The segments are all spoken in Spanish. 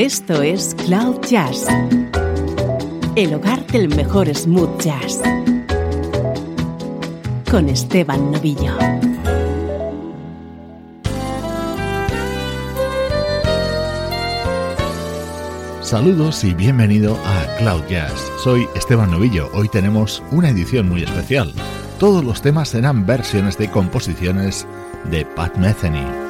Esto es Cloud Jazz, el hogar del mejor smooth jazz, con Esteban Novillo. Saludos y bienvenido a Cloud Jazz. Soy Esteban Novillo. Hoy tenemos una edición muy especial. Todos los temas serán versiones de composiciones de Pat Metheny.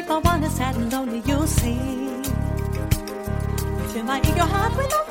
If I wanna sad and lonely, you'll see. Fill my eager heart with a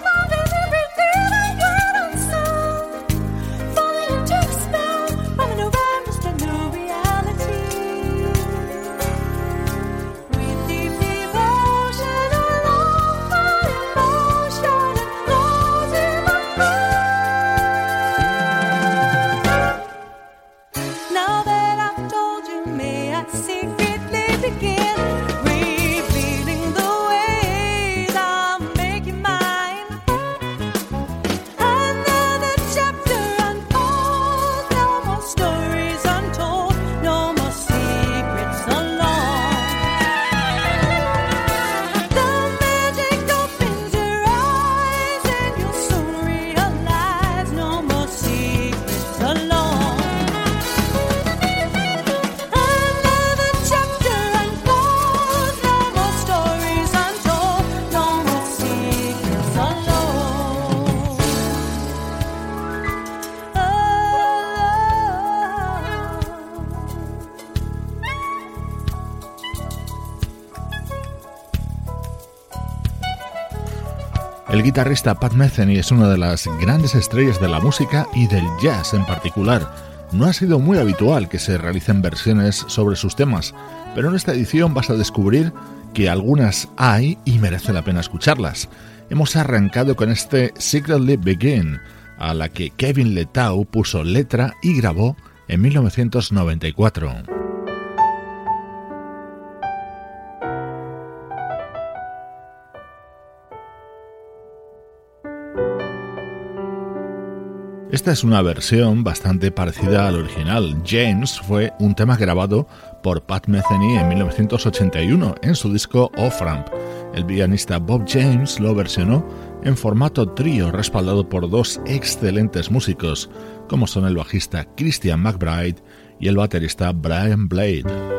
El guitarrista Pat Metheny es una de las grandes estrellas de la música y del jazz en particular. No ha sido muy habitual que se realicen versiones sobre sus temas, pero en esta edición vas a descubrir que algunas hay y merece la pena escucharlas. Hemos arrancado con este Secretly Begin, a la que Kevin Letau puso letra y grabó en 1994. Esta es una versión bastante parecida al original. James fue un tema grabado por Pat Metheny en 1981 en su disco Off-Ramp. El pianista Bob James lo versionó en formato trío respaldado por dos excelentes músicos, como son el bajista Christian McBride y el baterista Brian Blade.